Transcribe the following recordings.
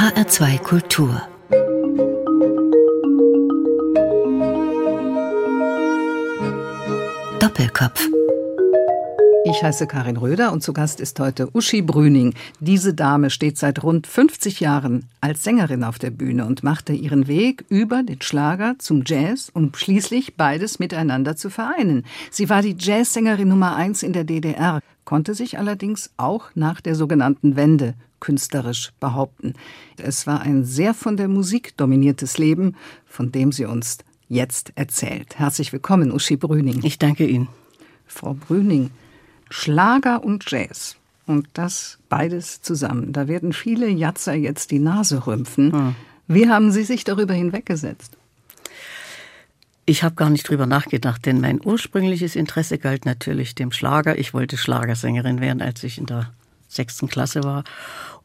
HR2 Kultur Doppelkopf ich heiße Karin Röder und zu Gast ist heute Uschi Brüning. Diese Dame steht seit rund 50 Jahren als Sängerin auf der Bühne und machte ihren Weg über den Schlager zum Jazz, um schließlich beides miteinander zu vereinen. Sie war die Jazzsängerin Nummer eins in der DDR, konnte sich allerdings auch nach der sogenannten Wende künstlerisch behaupten. Es war ein sehr von der Musik dominiertes Leben, von dem sie uns jetzt erzählt. Herzlich willkommen, Uschi Brüning. Ich danke Ihnen. Frau Brüning, Schlager und Jazz. Und das beides zusammen. Da werden viele Jatzer jetzt die Nase rümpfen. Hm. Wie haben Sie sich darüber hinweggesetzt? Ich habe gar nicht drüber nachgedacht, denn mein ursprüngliches Interesse galt natürlich dem Schlager. Ich wollte Schlagersängerin werden, als ich in der sechsten Klasse war.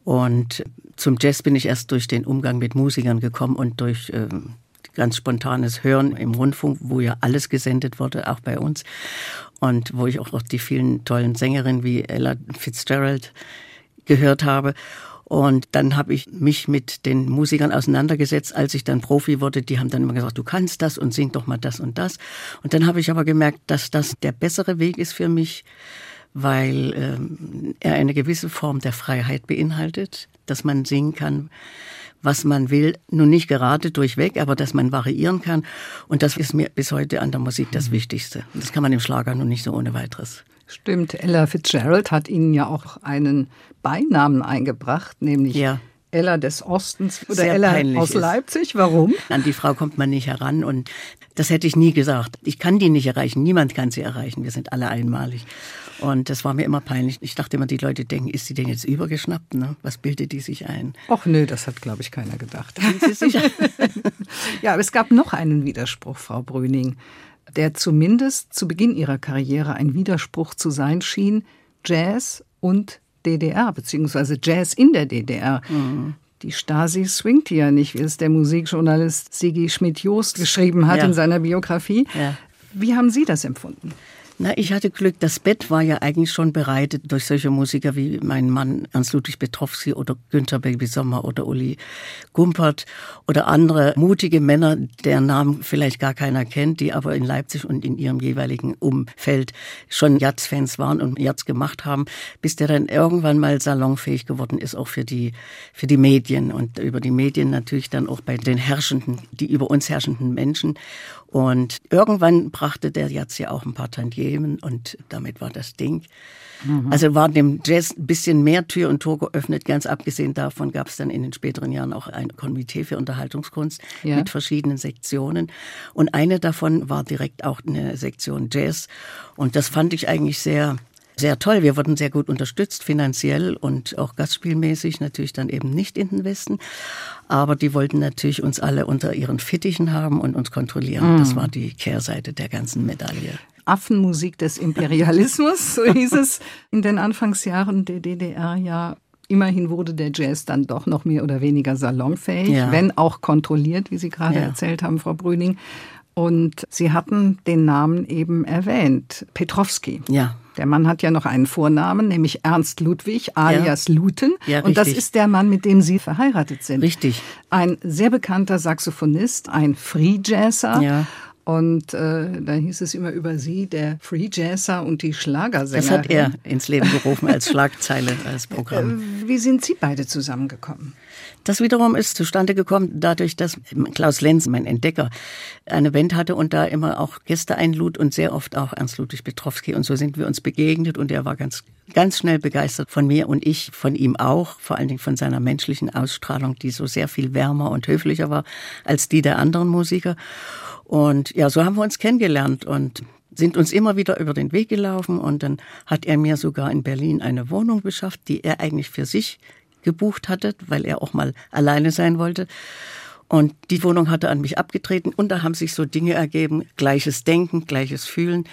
Und zum Jazz bin ich erst durch den Umgang mit Musikern gekommen und durch ähm, ganz spontanes Hören im Rundfunk, wo ja alles gesendet wurde, auch bei uns. Und wo ich auch die vielen tollen Sängerinnen wie Ella Fitzgerald gehört habe. Und dann habe ich mich mit den Musikern auseinandergesetzt, als ich dann Profi wurde. Die haben dann immer gesagt, du kannst das und sing doch mal das und das. Und dann habe ich aber gemerkt, dass das der bessere Weg ist für mich, weil ähm, er eine gewisse Form der Freiheit beinhaltet, dass man singen kann, was man will, nun nicht gerade durchweg, aber dass man variieren kann. Und das ist mir bis heute an der Musik das Wichtigste. Und das kann man im Schlager nun nicht so ohne weiteres. Stimmt, Ella Fitzgerald hat Ihnen ja auch einen Beinamen eingebracht, nämlich ja. Ella des Ostens oder Sehr Ella aus ist. Leipzig. Warum? An die Frau kommt man nicht heran und das hätte ich nie gesagt. Ich kann die nicht erreichen. Niemand kann sie erreichen. Wir sind alle einmalig. Und das war mir immer peinlich. Ich dachte immer, die Leute denken, ist sie denn jetzt übergeschnappt? Ne? Was bildet die sich ein? Ach nö, das hat, glaube ich, keiner gedacht. Ja, aber es gab noch einen Widerspruch, Frau Brüning, der zumindest zu Beginn ihrer Karriere ein Widerspruch zu sein schien. Jazz und DDR, beziehungsweise Jazz in der DDR. Mhm. Die Stasi swingt ja nicht, wie es der Musikjournalist Sigi Schmidt-Jost geschrieben hat ja. in seiner Biografie. Ja. Wie haben Sie das empfunden? Na, ich hatte Glück. Das Bett war ja eigentlich schon bereitet durch solche Musiker wie mein Mann Ernst Ludwig Petrowski oder Günther Baby Sommer oder Uli Gumpert oder andere mutige Männer, deren Namen vielleicht gar keiner kennt, die aber in Leipzig und in ihrem jeweiligen Umfeld schon Jazz-Fans waren und Jazz gemacht haben, bis der dann irgendwann mal salonfähig geworden ist, auch für die, für die Medien und über die Medien natürlich dann auch bei den Herrschenden, die über uns herrschenden Menschen. Und irgendwann brachte der Jazz ja auch ein paar Tantiemen und damit war das Ding. Mhm. Also war dem Jazz ein bisschen mehr Tür und Tor geöffnet. Ganz abgesehen davon gab es dann in den späteren Jahren auch ein Komitee für Unterhaltungskunst ja. mit verschiedenen Sektionen. Und eine davon war direkt auch eine Sektion Jazz. Und das fand ich eigentlich sehr sehr toll. Wir wurden sehr gut unterstützt, finanziell und auch gastspielmäßig, natürlich dann eben nicht in den Westen. Aber die wollten natürlich uns alle unter ihren Fittichen haben und uns kontrollieren. Mm. Das war die Kehrseite der ganzen Medaille. Affenmusik des Imperialismus, so hieß es in den Anfangsjahren der DDR ja. Immerhin wurde der Jazz dann doch noch mehr oder weniger salonfähig, ja. wenn auch kontrolliert, wie Sie gerade ja. erzählt haben, Frau Brüning. Und Sie hatten den Namen eben erwähnt, Petrowski. Ja. Der Mann hat ja noch einen Vornamen, nämlich Ernst Ludwig alias ja. Luten. Ja, und das ist der Mann, mit dem Sie verheiratet sind. Richtig. Ein sehr bekannter Saxophonist, ein Free Jazzer. Ja. Und äh, da hieß es immer über sie, der Free Jazzer und die Schlagersänger. Das hat er ins Leben gerufen als Schlagzeile, als Programm. Äh, wie sind Sie beide zusammengekommen? Das wiederum ist zustande gekommen dadurch, dass Klaus Lenz, mein Entdecker, eine Band hatte und da immer auch Gäste einlud und sehr oft auch Ernst Ludwig Petrowski. Und so sind wir uns begegnet und er war ganz, ganz schnell begeistert von mir und ich von ihm auch, vor allen Dingen von seiner menschlichen Ausstrahlung, die so sehr viel wärmer und höflicher war als die der anderen Musiker. Und ja, so haben wir uns kennengelernt und sind uns immer wieder über den Weg gelaufen und dann hat er mir sogar in Berlin eine Wohnung beschafft, die er eigentlich für sich gebucht hatte, weil er auch mal alleine sein wollte. Und die Wohnung hatte an mich abgetreten und da haben sich so Dinge ergeben, gleiches Denken, gleiches Fühlen.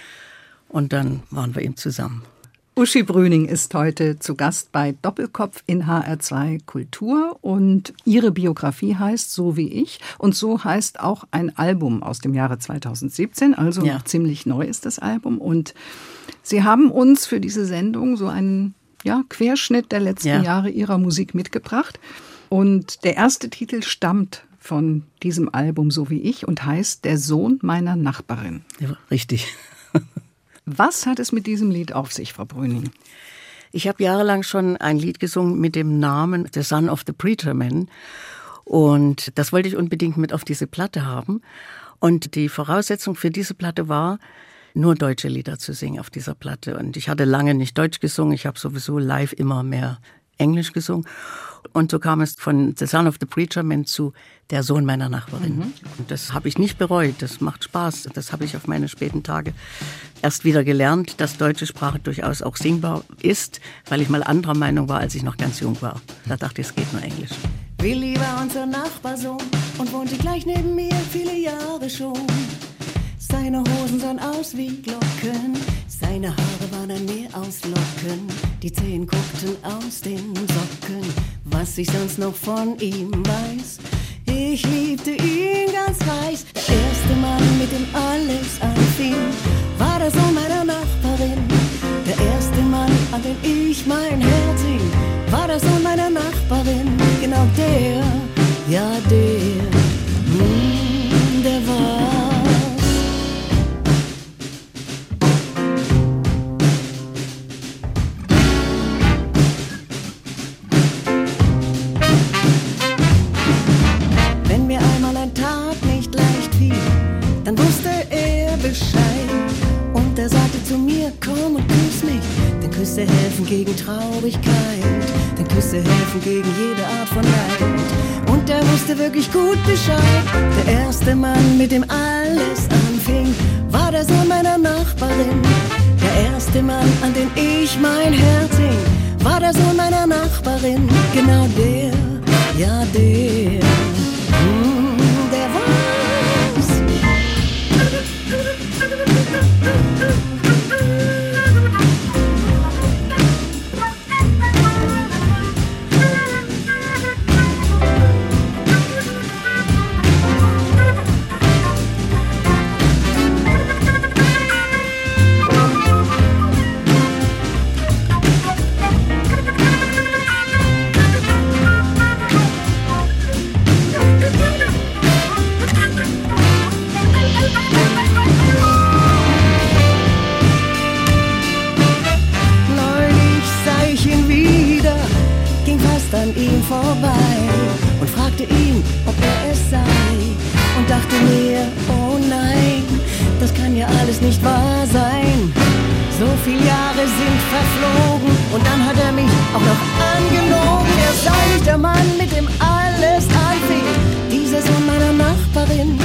Und dann waren wir eben zusammen. Uschi Brüning ist heute zu Gast bei Doppelkopf in HR2 Kultur und ihre Biografie heißt So wie ich und so heißt auch ein Album aus dem Jahre 2017, also ja. ziemlich neu ist das Album und Sie haben uns für diese Sendung so einen ja, Querschnitt der letzten ja. Jahre ihrer Musik mitgebracht. Und der erste Titel stammt von diesem Album So wie ich und heißt Der Sohn meiner Nachbarin. Ja, richtig. Was hat es mit diesem Lied auf sich, Frau Brüning? Ich habe jahrelang schon ein Lied gesungen mit dem Namen The Son of the Preacher Man. Und das wollte ich unbedingt mit auf diese Platte haben. Und die Voraussetzung für diese Platte war, nur deutsche Lieder zu singen auf dieser Platte. Und ich hatte lange nicht Deutsch gesungen. Ich habe sowieso live immer mehr Englisch gesungen. Und so kam es von The Son of the Preacher Man zu Der Sohn meiner Nachbarin. Mhm. Und das habe ich nicht bereut. Das macht Spaß. Das habe ich auf meine späten Tage erst wieder gelernt, dass deutsche Sprache durchaus auch singbar ist, weil ich mal anderer Meinung war, als ich noch ganz jung war. Da dachte ich, es geht nur Englisch. Willi war unser Nachbarsohn und wohnte gleich neben mir viele Jahre schon. Seine Hosen sahen aus wie Glocken, seine Haare waren ein Meer aus Locken, die Zehen guckten aus den Socken was ich sonst noch von ihm weiß. Ich liebte ihn ganz weiß. Der erste Mann, mit dem alles anfing, war der Sohn meiner Nachbarin. Der erste Mann, an den ich mein Herz hing, war der Sohn meiner Nachbarin. Genau der, ja der, Küsse helfen gegen Traurigkeit, denn Küsse helfen gegen jede Art von Leid. Und er wusste wirklich gut Bescheid. Der erste Mann, mit dem alles anfing, war der Sohn meiner Nachbarin. Der erste Mann, an den ich mein Herz hing, war der Sohn meiner Nachbarin. Genau der, ja der. Hm, es nicht wahr sein. So viele Jahre sind verflogen und dann hat er mich auch noch angelogen. Er sei nicht der Mann, mit dem alles anfing. Dieser Sohn meiner Nachbarin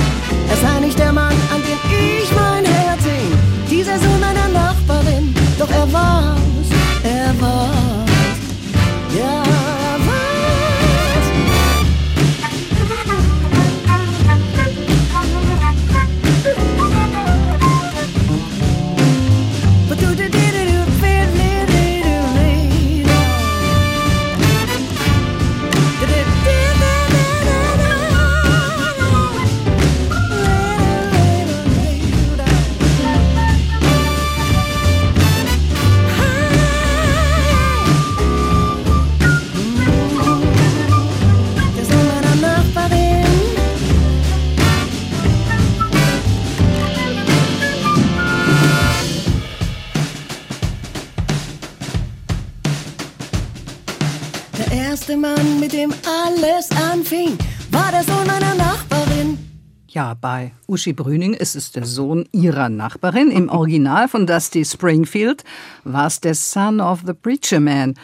bei Uschi Brüning ist es der Sohn ihrer Nachbarin. Im Original von Dusty Springfield war es der Son of the Preacher Man.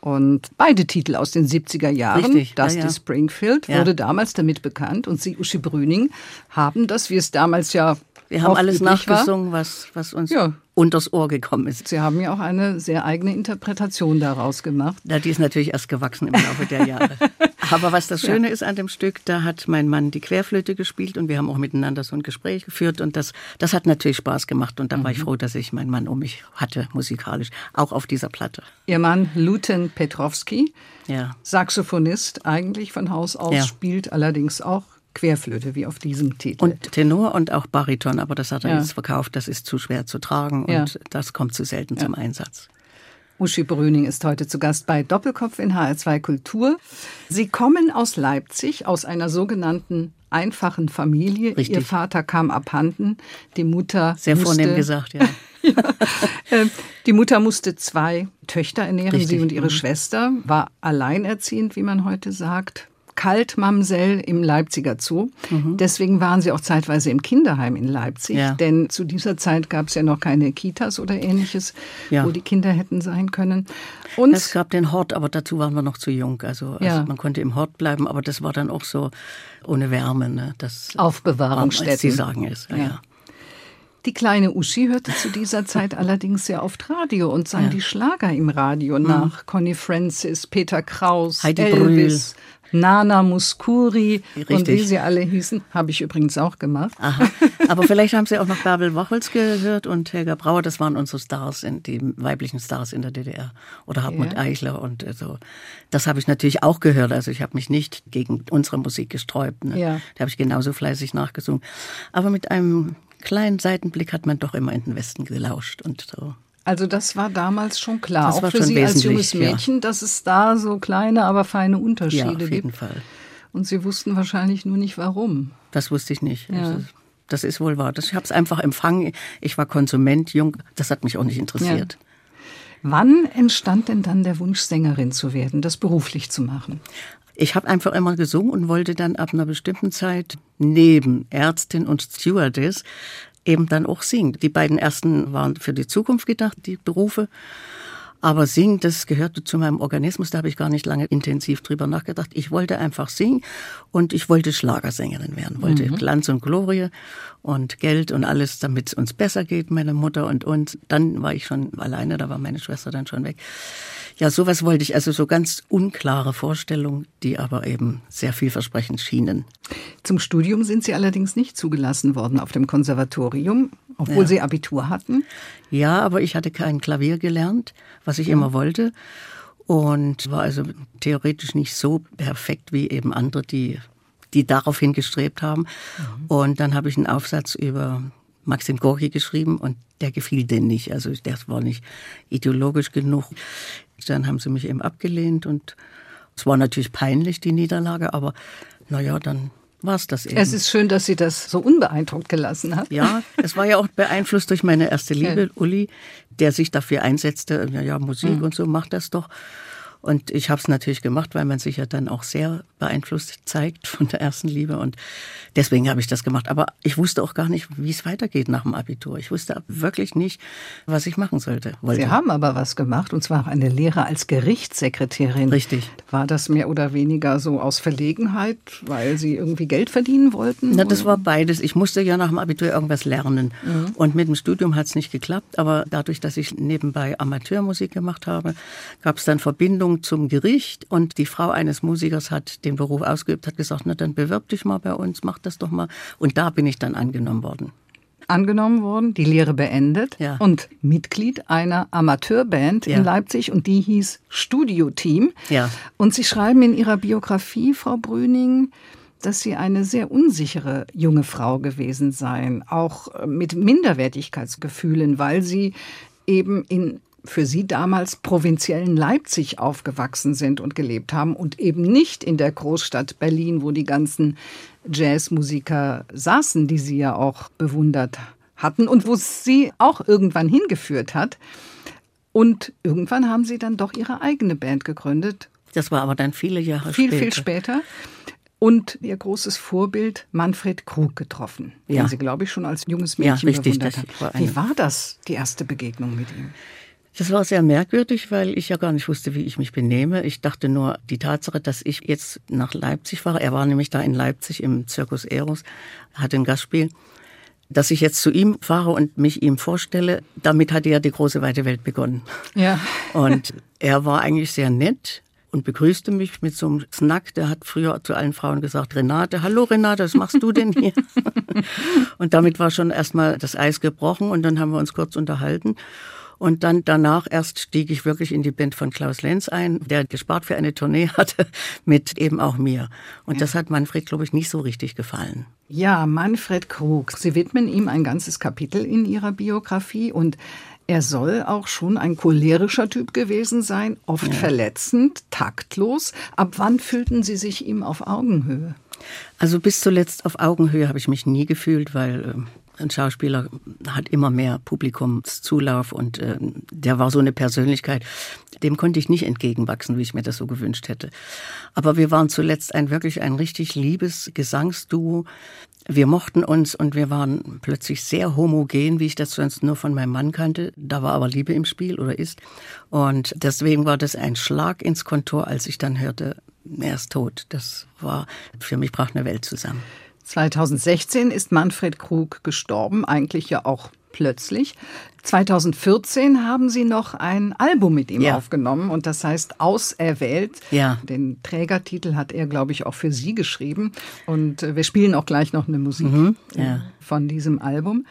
Und beide Titel aus den 70er Jahren, Richtig, Dusty ja, ja. Springfield, Ja. wurde damals damit bekannt. Und Sie, Uschi Brüning, haben das, wie es damals ja Wir haben alles war. nachgesungen, was, was uns Ja. unters Ohr gekommen ist. Sie haben ja auch eine sehr eigene Interpretation daraus gemacht. Ja, die ist natürlich erst gewachsen im Laufe der Jahre. Aber was das Schöne ist an dem Stück, da hat mein Mann die Querflöte gespielt und wir haben auch miteinander so ein Gespräch geführt und das, das hat natürlich Spaß gemacht und da war ich froh, dass ich meinen Mann um mich hatte, musikalisch, auch auf dieser Platte. Ihr Mann Luten Petrowski, Ja. Saxophonist eigentlich von Haus aus, Ja. spielt allerdings auch Querflöte, wie auf diesem Titel. Und Tenor und auch Bariton, aber das hat er Ja. jetzt verkauft, das ist zu schwer zu tragen Ja. und das kommt zu selten zum Einsatz. Uschi Brüning ist heute zu Gast bei Doppelkopf in HR2 Kultur. Sie kommen aus Leipzig, aus einer sogenannten einfachen Familie. Richtig. Ihr Vater kam abhanden, die Mutter Sehr musste, vornehm gesagt, ja. äh, Die Mutter musste zwei Töchter ernähren, Richtig, sie und ihre mhm. Schwester, war alleinerziehend, wie man heute sagt. Kaltmamsell im Leipziger Zoo. Deswegen waren sie auch zeitweise im Kinderheim in Leipzig, Mhm. Ja. denn zu dieser Zeit gab es ja noch keine Kitas oder ähnliches, Ja. wo die Kinder hätten sein können. Und Es gab den Hort, aber dazu waren wir noch zu jung. Also, also Ja. man konnte im Hort bleiben, aber das war dann auch so ohne Wärme. Ne? Das Aufbewahrungsstätten. als Sie sagen es. Ja. Die kleine Uschi hörte zu dieser Zeit allerdings sehr oft Radio und sang Ja. Mhm. die Schlager im Radio nach. Connie Francis, Peter Kraus, Heidi Elvis, Nana Muskuri und wie Richtig. sie alle hießen. Habe ich übrigens auch gemacht. Aha. Aber vielleicht haben Sie auch noch Bärbel Wachholz gehört und Helga Brauer. Das waren unsere Stars, in, die weiblichen Stars in der DDR. Oder Hartmut Ja. Eichler und äh, so. Das habe ich natürlich auch gehört. Also ich habe mich nicht gegen unsere Musik gesträubt. Ne? Ja. Da habe ich genauso fleißig nachgesungen. Aber mit einem kleinen Seitenblick hat man doch immer in den Westen gelauscht und so. Also das war damals schon klar, Das auch war für Sie als junges wesentlich, ja. Mädchen, dass es da so kleine, aber feine Ja, Unterschiede auf jeden gibt. Fall. Und Sie wussten wahrscheinlich nur nicht, warum. Das wusste ich nicht. Ja. Also, das ist wohl wahr. Das, ich habe es einfach empfangen. Ich war Konsument, jung. Das hat mich auch nicht interessiert. Wann entstand denn dann der Wunsch, Sängerin zu werden, das beruflich zu machen? Ich habe einfach immer gesungen und wollte dann ab einer bestimmten Zeit neben Ärztin und Stewardess eben dann auch singen. Die beiden ersten waren für die Zukunft gedacht, die Berufe. Aber singen, das gehörte zu meinem Organismus, da habe ich gar nicht lange intensiv drüber nachgedacht. Ich wollte einfach singen und ich wollte Schlagersängerin werden, wollte Glanz und Glorie und Geld und alles, damit es uns besser geht, meine Mutter und uns. Dann war ich schon alleine, da war meine Schwester dann schon weg. Ja, sowas wollte ich, also so ganz unklare Vorstellungen, die aber eben sehr vielversprechend schienen. Zum Studium sind Sie allerdings nicht zugelassen worden auf dem Konservatorium, obwohl Ja. Sie Abitur hatten. Ja, aber ich hatte kein Klavier gelernt, was ich immer wollte. Und war also theoretisch nicht so perfekt wie eben andere, die, die darauf hingestrebt haben. Und dann habe ich einen Aufsatz über Maxim Gorki geschrieben und der gefiel denen nicht. Also der war nicht ideologisch genug. Dann haben sie mich eben abgelehnt und es war natürlich peinlich, die Niederlage, aber naja, dann war es das eben. Es ist schön, dass Sie das so unbeeindruckt gelassen haben. Ja, es war ja auch beeinflusst durch meine erste Liebe, Uli, der sich dafür einsetzte, ja, ja Musik und so, macht das doch. Und ich habe es natürlich gemacht, weil man sich ja dann auch sehr beeinflusst zeigt von der ersten Liebe. Und deswegen habe ich das gemacht. Aber ich wusste auch gar nicht, wie es weitergeht nach dem Abitur. Ich wusste wirklich nicht, was ich machen sollte. Wollte. Sie haben aber was gemacht, und zwar auch eine Lehre als Gerichtssekretärin. Richtig. War das mehr oder weniger so aus Verlegenheit, weil Sie irgendwie Geld verdienen wollten? Na, das war beides. Ich musste ja nach dem Abitur irgendwas lernen. Und mit dem Studium hat es nicht geklappt. Aber dadurch, dass ich nebenbei Amateurmusik gemacht habe, gab es dann Verbindung zum Gericht. Und die Frau eines Musikers hat den Beruf ausgeübt, hat gesagt, na dann bewirb dich mal bei uns, mach das doch mal. Und da bin ich dann angenommen worden. angenommen worden, die Lehre beendet Ja. und Mitglied einer Amateurband Ja. in Leipzig und die hieß Studio Team. Ja. Und Sie schreiben in Ihrer Biografie, Frau Brüning, dass Sie eine sehr unsichere junge Frau gewesen seien, auch mit Minderwertigkeitsgefühlen, weil Sie eben in für Sie damals provinziellen Leipzig aufgewachsen sind und gelebt haben und eben nicht in der Großstadt Berlin, wo die ganzen Jazzmusiker saßen, die Sie ja auch bewundert hatten und wo es Sie auch irgendwann hingeführt hat. Und irgendwann haben Sie dann doch Ihre eigene Band gegründet, Das war aber dann viele Jahre viel, später. viel später. Und Ihr großes Vorbild Manfred Krug getroffen, den Ja. Sie, glaube ich, schon als junges Ja, Mädchen richtig, bewundert war eine- Wie war das, die erste Begegnung mit ihm? Das war sehr merkwürdig, weil ich ja gar nicht wusste, wie ich mich benehme. Ich dachte nur, die Tatsache, dass ich jetzt nach Leipzig fahre, er war nämlich da in Leipzig im Zirkus Eros, hatte ein Gastspiel, dass ich jetzt zu ihm fahre und mich ihm vorstelle, damit hatte ja die große weite Welt begonnen. Ja. Und er war eigentlich sehr nett und begrüßte mich mit so einem Snack. Der hat früher zu allen Frauen gesagt, Renate, hallo Renate, was machst du denn hier? und damit war schon erstmal das Eis gebrochen und dann haben wir uns kurz unterhalten. Und dann danach erst stieg ich wirklich in die Band von Klaus Lenz ein, der gespart für eine Tournee hatte, mit eben auch mir. Und das hat Manfred, glaube ich, nicht so richtig gefallen. Ja, Manfred Krug. Sie widmen ihm ein ganzes Kapitel in Ihrer Biografie und Er soll auch schon ein cholerischer Typ gewesen sein, oft ja. verletzend, taktlos. Ab wann fühlten Sie sich ihm auf Augenhöhe? Also bis zuletzt auf Augenhöhe habe ich mich nie gefühlt, weil ähm, ein Schauspieler hat immer mehr Publikumszulauf und äh, der war so eine Persönlichkeit, dem konnte ich nicht entgegenwachsen, wie ich mir das so gewünscht hätte. Aber wir waren zuletzt ein wirklich ein richtig liebes Gesangsduo. Wir mochten uns und wir waren plötzlich sehr homogen, wie ich das sonst nur von meinem Mann kannte. Da war aber Liebe im Spiel oder ist. Und deswegen war das ein Schlag ins Kontor, als ich dann hörte, er ist tot. Das war, für mich brach eine Welt zusammen. 2016 ist Manfred Krug gestorben, eigentlich ja auch plötzlich. 2014 haben Sie noch ein Album mit ihm ja. aufgenommen und das heißt Auserwählt. Ja. Den Trägertitel hat er, glaube ich, auch für Sie geschrieben. Und äh, wir spielen auch gleich noch eine Musik mhm. ja. von diesem Album.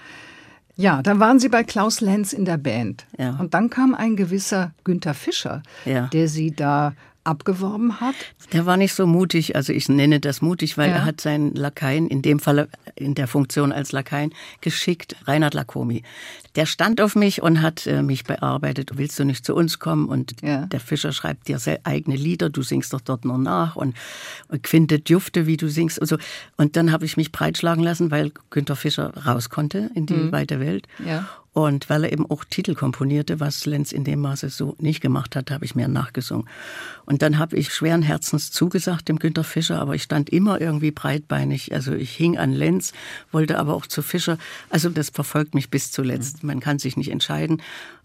Ja, dann waren Sie bei Klaus Lenz in der Band. Ja. Und dann kam ein gewisser Günther Fischer, ja. der Sie da abgeworben hat? Der war nicht so mutig, also ich nenne das mutig, weil ja. er hat seinen Lakaien, in dem Fall in der Funktion als Lakaien, geschickt, Reinhard Lakomi. Der stand auf mich und hat äh, mich bearbeitet. Willst du nicht zu uns kommen? Und ja. der Fischer schreibt dir eigene Lieder, du singst doch dort nur nach und, und findet Jufte, wie du singst. Und, so. und dann habe ich mich breitschlagen lassen, weil Günter Fischer raus konnte in die mhm. weite Welt. Ja. Und weil er eben auch Titel komponierte, was Lenz in dem Maße so nicht gemacht hat, habe ich mehr nachgesungen. Und dann habe ich schweren Herzens zugesagt dem Günter Fischer, aber ich stand immer irgendwie breitbeinig. Also ich hing an Lenz, wollte aber auch zu Fischer. Also das verfolgt mich bis zuletzt. Man kann sich nicht entscheiden.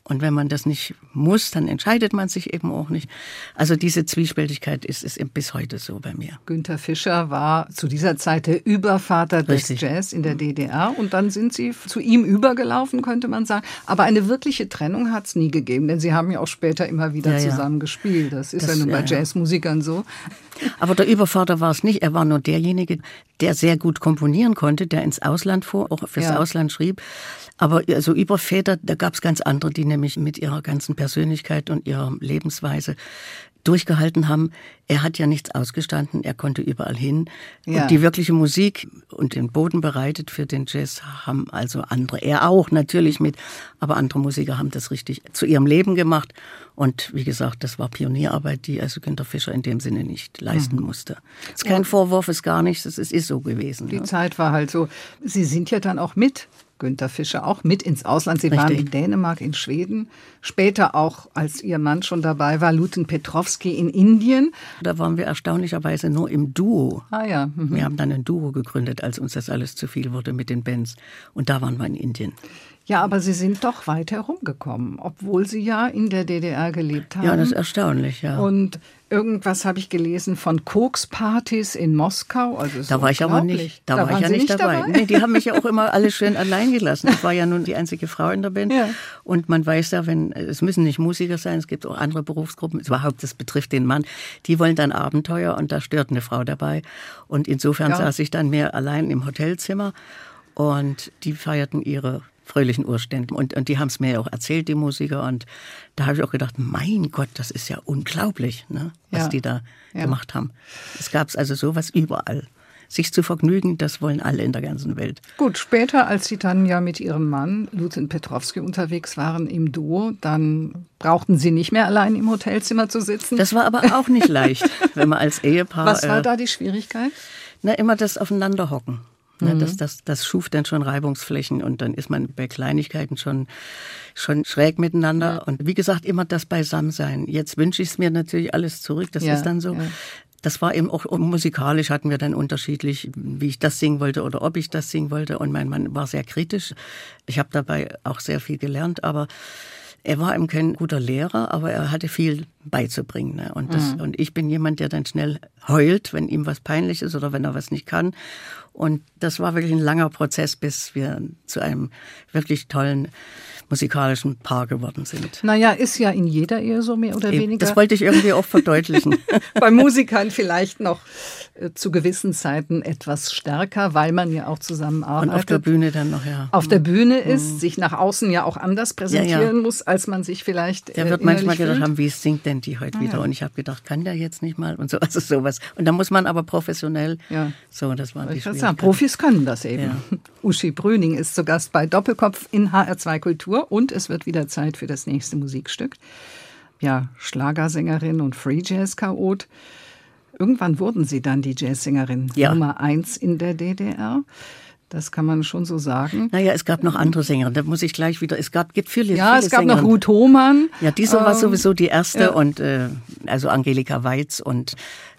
Und wenn man das nicht muss, dann entscheidet man sich eben auch nicht. Also diese Zwiespältigkeit ist, ist bis heute so bei mir. Günter Fischer war zu dieser Zeit der Übervater des Richtig. Jazz in der DDR und dann sind Sie zu ihm übergelaufen, könnte man sagen. Aber eine wirkliche Trennung hat es nie gegeben, denn Sie haben ja auch später immer wieder ja, zusammen ja. gespielt. Das ist das, ja nun bei ja, Jazzmusikern so. Aber der Übervater war es nicht. Er war nur derjenige, der sehr gut komponieren konnte, der ins Ausland fuhr, auch fürs Ausland schrieb. Aber also über Väter, da gab es ganz andere, die nämlich mit ihrer ganzen Persönlichkeit und ihrer Lebensweise durchgehalten haben. Er hat ja nichts ausgestanden, er konnte überall hin. Ja. Und die wirkliche Musik und den Boden bereitet für den Jazz haben also andere. Er auch natürlich mit, aber andere Musiker haben das richtig zu ihrem Leben gemacht. Und wie gesagt, das war Pionierarbeit, die also Günter Fischer in dem Sinne nicht leisten mhm. musste. Es ist kein Vorwurf, ist gar nichts, es ist so gewesen. Die ja. Zeit war halt so. Sie sind ja dann auch mit Günter Fischer auch mit ins Ausland. Sie Richtig. waren in Dänemark, in Schweden, später auch, als ihr Mann schon dabei war, Luten Petrovski in Indien. Da waren wir erstaunlicherweise nur im Duo. Ah ja. Mhm. Wir haben dann ein Duo gegründet, als uns das alles zu viel wurde mit den Bands. Und da waren wir in Indien. Ja, aber Sie sind doch weit herumgekommen, obwohl Sie ja in der DDR gelebt haben. Ja, das ist erstaunlich, ja. Und irgendwas habe ich gelesen von Kokspartys in Moskau. Also da war ich aber nicht. Da, da war ich ja nicht dabei. dabei? Nee, die haben mich ja auch immer alle schön allein gelassen. Ich war ja nun die einzige Frau in der Band. Ja. Und man weiß ja, wenn es müssen nicht Musiker sein, es gibt auch andere Berufsgruppen. Überhaupt, das betrifft den Mann. Die wollen dann Abenteuer und da stört eine Frau dabei. Und insofern ja. saß ich dann mehr allein im Hotelzimmer. Und die feierten ihre fröhlichen Urständen. Und, und die haben es mir ja auch erzählt, die Musiker. Und da habe ich auch gedacht, mein Gott, das ist ja unglaublich, ne, was ja. die da ja. gemacht haben. Es gab also sowas überall. Sich zu vergnügen, das wollen alle in der ganzen Welt. Gut, später, als Sie dann ja mit Ihrem Mann, Lutin Petrovski, unterwegs waren im Duo, dann brauchten Sie nicht mehr allein im Hotelzimmer zu sitzen. Das war aber auch nicht leicht, wenn man als Ehepaar. Was war äh, da die Schwierigkeit? Na, immer das Aufeinanderhocken. Ne, mhm. das, das, das schuf dann schon Reibungsflächen und dann ist man bei Kleinigkeiten schon, schon schräg miteinander. Ja. Und wie gesagt, immer das Beisammensein. Jetzt wünsche ich es mir natürlich alles zurück, das ja, ist dann so. Ja. Das war eben auch musikalisch hatten wir dann unterschiedlich, wie ich das singen wollte oder ob ich das singen wollte. Und mein Mann war sehr kritisch. Ich habe dabei auch sehr viel gelernt, aber er war eben kein guter Lehrer, aber er hatte viel beizubringen. Ne? Und, das, mhm. und ich bin jemand, der dann schnell heult, wenn ihm was peinlich ist oder wenn er was nicht kann. Und das war wirklich ein langer Prozess, bis wir zu einem wirklich tollen musikalischen Paar geworden sind. Naja, ist ja in jeder Ehe so mehr oder weniger. Das wollte ich irgendwie auch verdeutlichen. Bei Musikern vielleicht noch äh, zu gewissen Zeiten etwas stärker, weil man ja auch zusammenarbeitet. Und auf der Bühne dann noch, ja. Auf der Bühne ist, mhm. sich nach außen ja auch anders präsentieren ja, ja. muss, als man sich vielleicht. Der äh, wird manchmal gedacht haben, wie singt denn die heute Ah, wieder. ja. Und ich habe gedacht, kann der jetzt nicht mal und so, also sowas. Und da muss man aber professionell. Ja. So, das die Ich würde sagen. Profis können das eben. Uschi Brüning ist zu Gast bei Doppelkopf in HR2 Kultur und es wird wieder Zeit für das nächste Musikstück. Ja, Schlagersängerin und Free Jazz Chaot. Irgendwann wurden Sie dann die Jazzsängerin Ja. Nummer eins in der DDR. Das kann man schon so sagen. Naja, es gab noch andere Sänger. Da muss ich gleich wieder. Es gab, gibt viele. Ja, viele es gab noch Sängerinnen. Ruth Hohmann. Ja, diese war Ähm, sowieso die erste ja. und äh, also Angelika Weiz und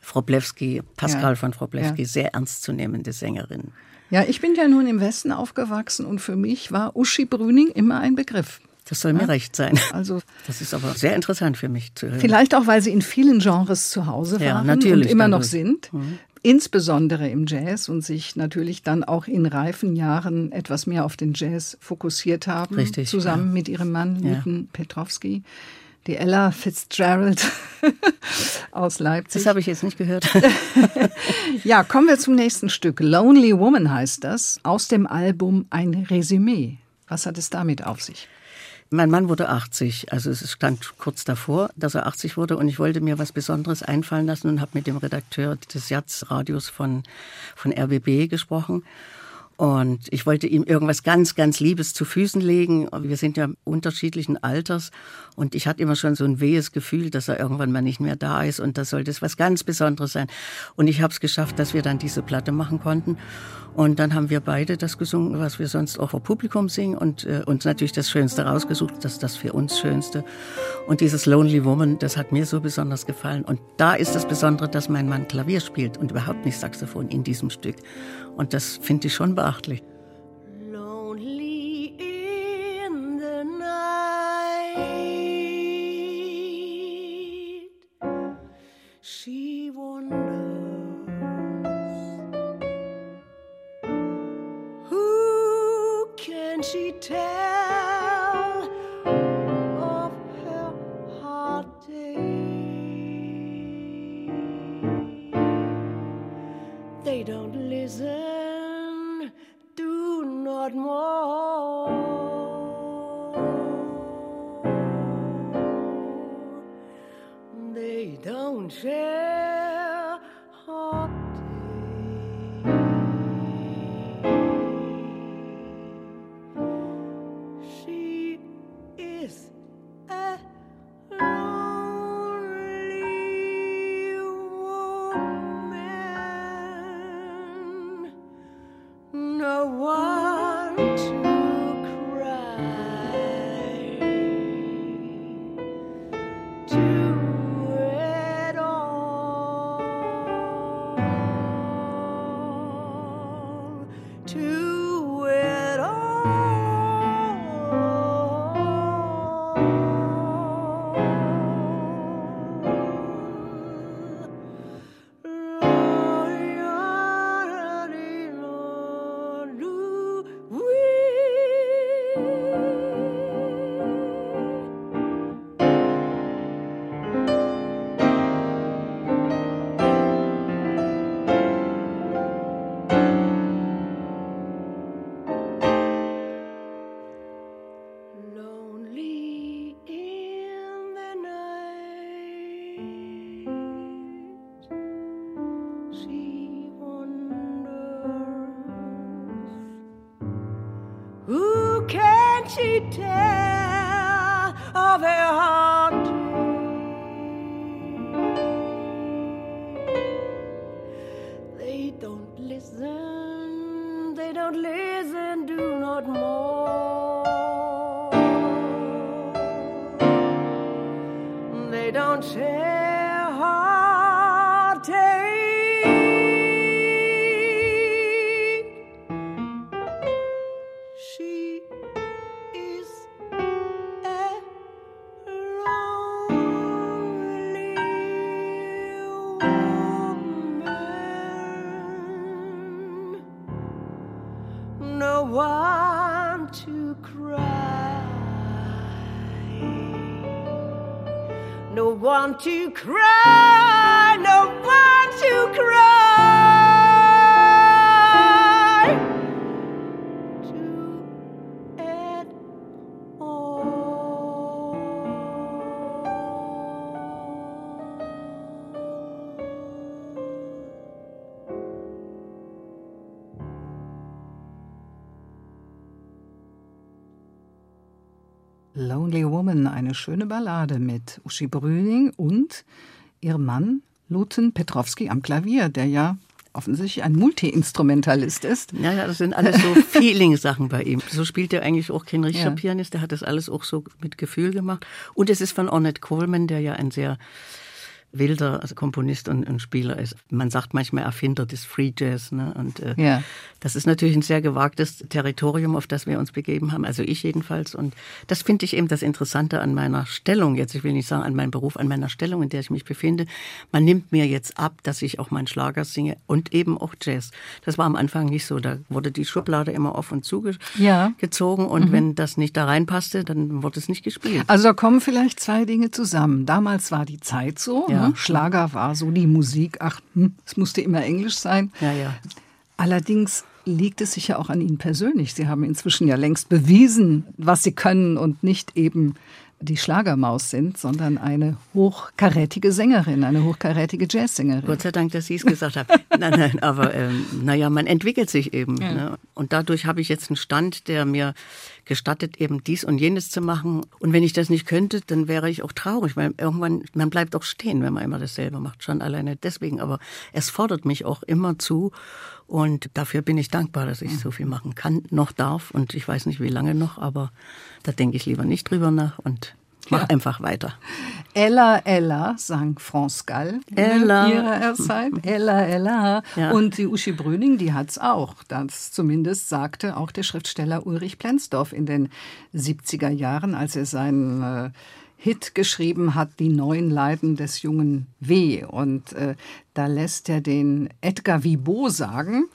Frau Blewski, Pascal Ja. von Frau Blewski, Ja. sehr ernstzunehmende Sängerin. Ja, ich bin ja nun im Westen aufgewachsen und für mich war Uschi Brüning immer ein Begriff. Das soll mir recht sein. Also Das ist aber sehr interessant für mich zu hören. Vielleicht auch, weil sie in vielen Genres zu Hause Ja, waren natürlich, und immer noch dadurch. sind. Insbesondere im Jazz und sich natürlich dann auch in reifen Jahren etwas mehr auf den Jazz fokussiert haben. Richtig, Zusammen mit ihrem Mann Ja. Newton Petrowski. Die Ella Fitzgerald aus Leipzig. Das habe ich jetzt nicht gehört. Ja, kommen wir zum nächsten Stück. Lonely Woman heißt das, aus dem Album Ein Resümee. Was hat es damit auf sich? Mein Mann wurde 80, also es stand kurz davor, dass er 80 wurde und ich wollte mir was Besonderes einfallen lassen und habe mit dem Redakteur des Jazz-Radios von, von RBB gesprochen. Und ich wollte ihm irgendwas ganz, ganz Liebes zu Füßen legen. Wir sind ja unterschiedlichen Alters und ich hatte immer schon so ein wehes Gefühl, dass er irgendwann mal nicht mehr da ist und das sollte es was ganz Besonderes sein. Und ich habe es geschafft, dass wir dann diese Platte machen konnten. Und dann haben wir beide das gesungen, was wir sonst auch vor Publikum singen und äh, uns natürlich das Schönste rausgesucht, das das für uns Schönste. Und dieses Lonely Woman, das hat mir so besonders gefallen. Und da ist das Besondere, dass mein Mann Klavier spielt und überhaupt nicht Saxophon in diesem Stück. Und das finde ich schon beachtlich. Tell can eine schöne Ballade mit Uschi Brüning und ihrem Mann Luten Petrowski am Klavier, der ja offensichtlich ein Multi-Instrumentalist ist. Ja, ja, das sind alles so Feeling-Sachen bei ihm. So spielt er eigentlich auch kein richtiger ja. Pianist, der hat das alles auch so mit Gefühl gemacht. Und es ist von Ornette Coleman, der ja ein sehr wilder also Komponist und, und, Spieler ist. Man sagt manchmal Erfinder des Free Jazz. Ne? Und äh, ja. das ist natürlich ein sehr gewagtes Territorium, auf das wir uns begeben haben, also ich jedenfalls. Und das finde ich eben das Interessante an meiner Stellung jetzt. Ich will nicht sagen an meinem Beruf, an meiner Stellung, in der ich mich befinde. Man nimmt mir jetzt ab, dass ich auch meinen Schlager singe und eben auch Jazz. Das war am Anfang nicht so. Da wurde die Schublade immer auf und zu ja. gezogen und mhm. wenn das nicht da reinpasste, dann wurde es nicht gespielt. Also da kommen vielleicht zwei Dinge zusammen. Damals war die Zeit so. Ja. Ne? Schlager war so die Musik. Ach, hm, es musste immer Englisch sein. Ja, ja. Allerdings liegt es sicher auch an Ihnen persönlich. Sie haben inzwischen ja längst bewiesen, was Sie können und nicht eben die Schlagermaus sind, sondern eine hochkarätige Sängerin, eine hochkarätige Jazzsängerin. Gott sei Dank, dass Sie es gesagt haben. nein, nein, aber ähm, naja, man entwickelt sich eben. Ja. Ne? Und dadurch habe ich jetzt einen Stand, der mir gestattet, eben dies und jenes zu machen. Und wenn ich das nicht könnte, dann wäre ich auch traurig, weil irgendwann, man bleibt auch stehen, wenn man immer dasselbe macht. Schon alleine deswegen. Aber es fordert mich auch immer zu. Und dafür bin ich dankbar, dass ich so viel machen kann, noch darf. Und ich weiß nicht, wie lange noch, aber da denke ich lieber nicht drüber nach und mach ja. einfach weiter. Ella, Ella, sang France Gall Ella. in ihrer Zeit. Ella, Ella. Ja. Und die Uschi Brüning, die hat's auch. Das zumindest sagte auch der Schriftsteller Ulrich Plenzdorf in den 70er Jahren, als er seinen äh, Hit geschrieben hat, Die neuen Leiden des jungen W. Und äh, da lässt er den Edgar Vibot sagen,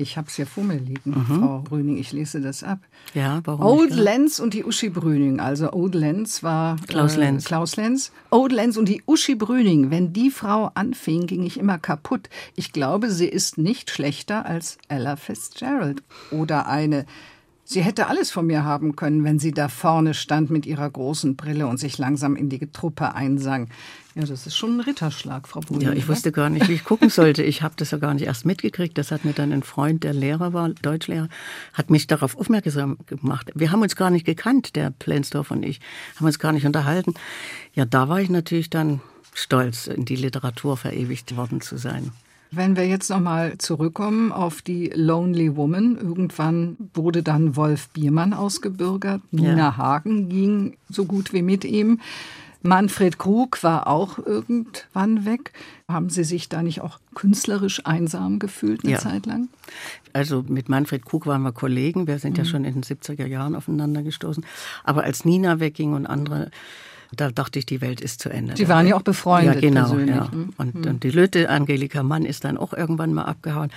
ich habe es hier vor mir liegen, mhm. Frau Brüning, ich lese das ab. Ja, warum? Old Lenz und die Uschi Brüning. Also Old Lenz war Klaus äh, Lenz. Klaus Lenz. Old Lenz und die Uschi Brüning. Wenn die Frau anfing, ging ich immer kaputt. Ich glaube, sie ist nicht schlechter als Ella Fitzgerald oder eine Sie hätte alles von mir haben können, wenn sie da vorne stand mit ihrer großen Brille und sich langsam in die Truppe einsang. Ja, das ist schon ein Ritterschlag, Frau Brunner. Ja, ich wusste gar nicht, wie ich gucken sollte. Ich habe das ja gar nicht erst mitgekriegt. Das hat mir dann ein Freund, der Lehrer war, Deutschlehrer, hat mich darauf aufmerksam gemacht. Wir haben uns gar nicht gekannt, der Plensdorf und ich, haben uns gar nicht unterhalten. Ja, da war ich natürlich dann stolz, in die Literatur verewigt worden zu sein. Wenn wir jetzt nochmal zurückkommen auf die Lonely Woman, irgendwann wurde dann Wolf Biermann ausgebürgert, Nina ja. Hagen ging so gut wie mit ihm. Manfred Krug war auch irgendwann weg. Haben Sie sich da nicht auch künstlerisch einsam gefühlt eine ja. Zeit lang? Also mit Manfred Krug waren wir Kollegen. Wir sind mhm. ja schon in den 70er Jahren aufeinander gestoßen. Aber als Nina wegging und andere da dachte ich, die Welt ist zu Ende. Sie waren ja auch befreundet. Ja, genau. Ja. Und, mhm. und die Löte Angelika Mann ist dann auch irgendwann mal abgehauen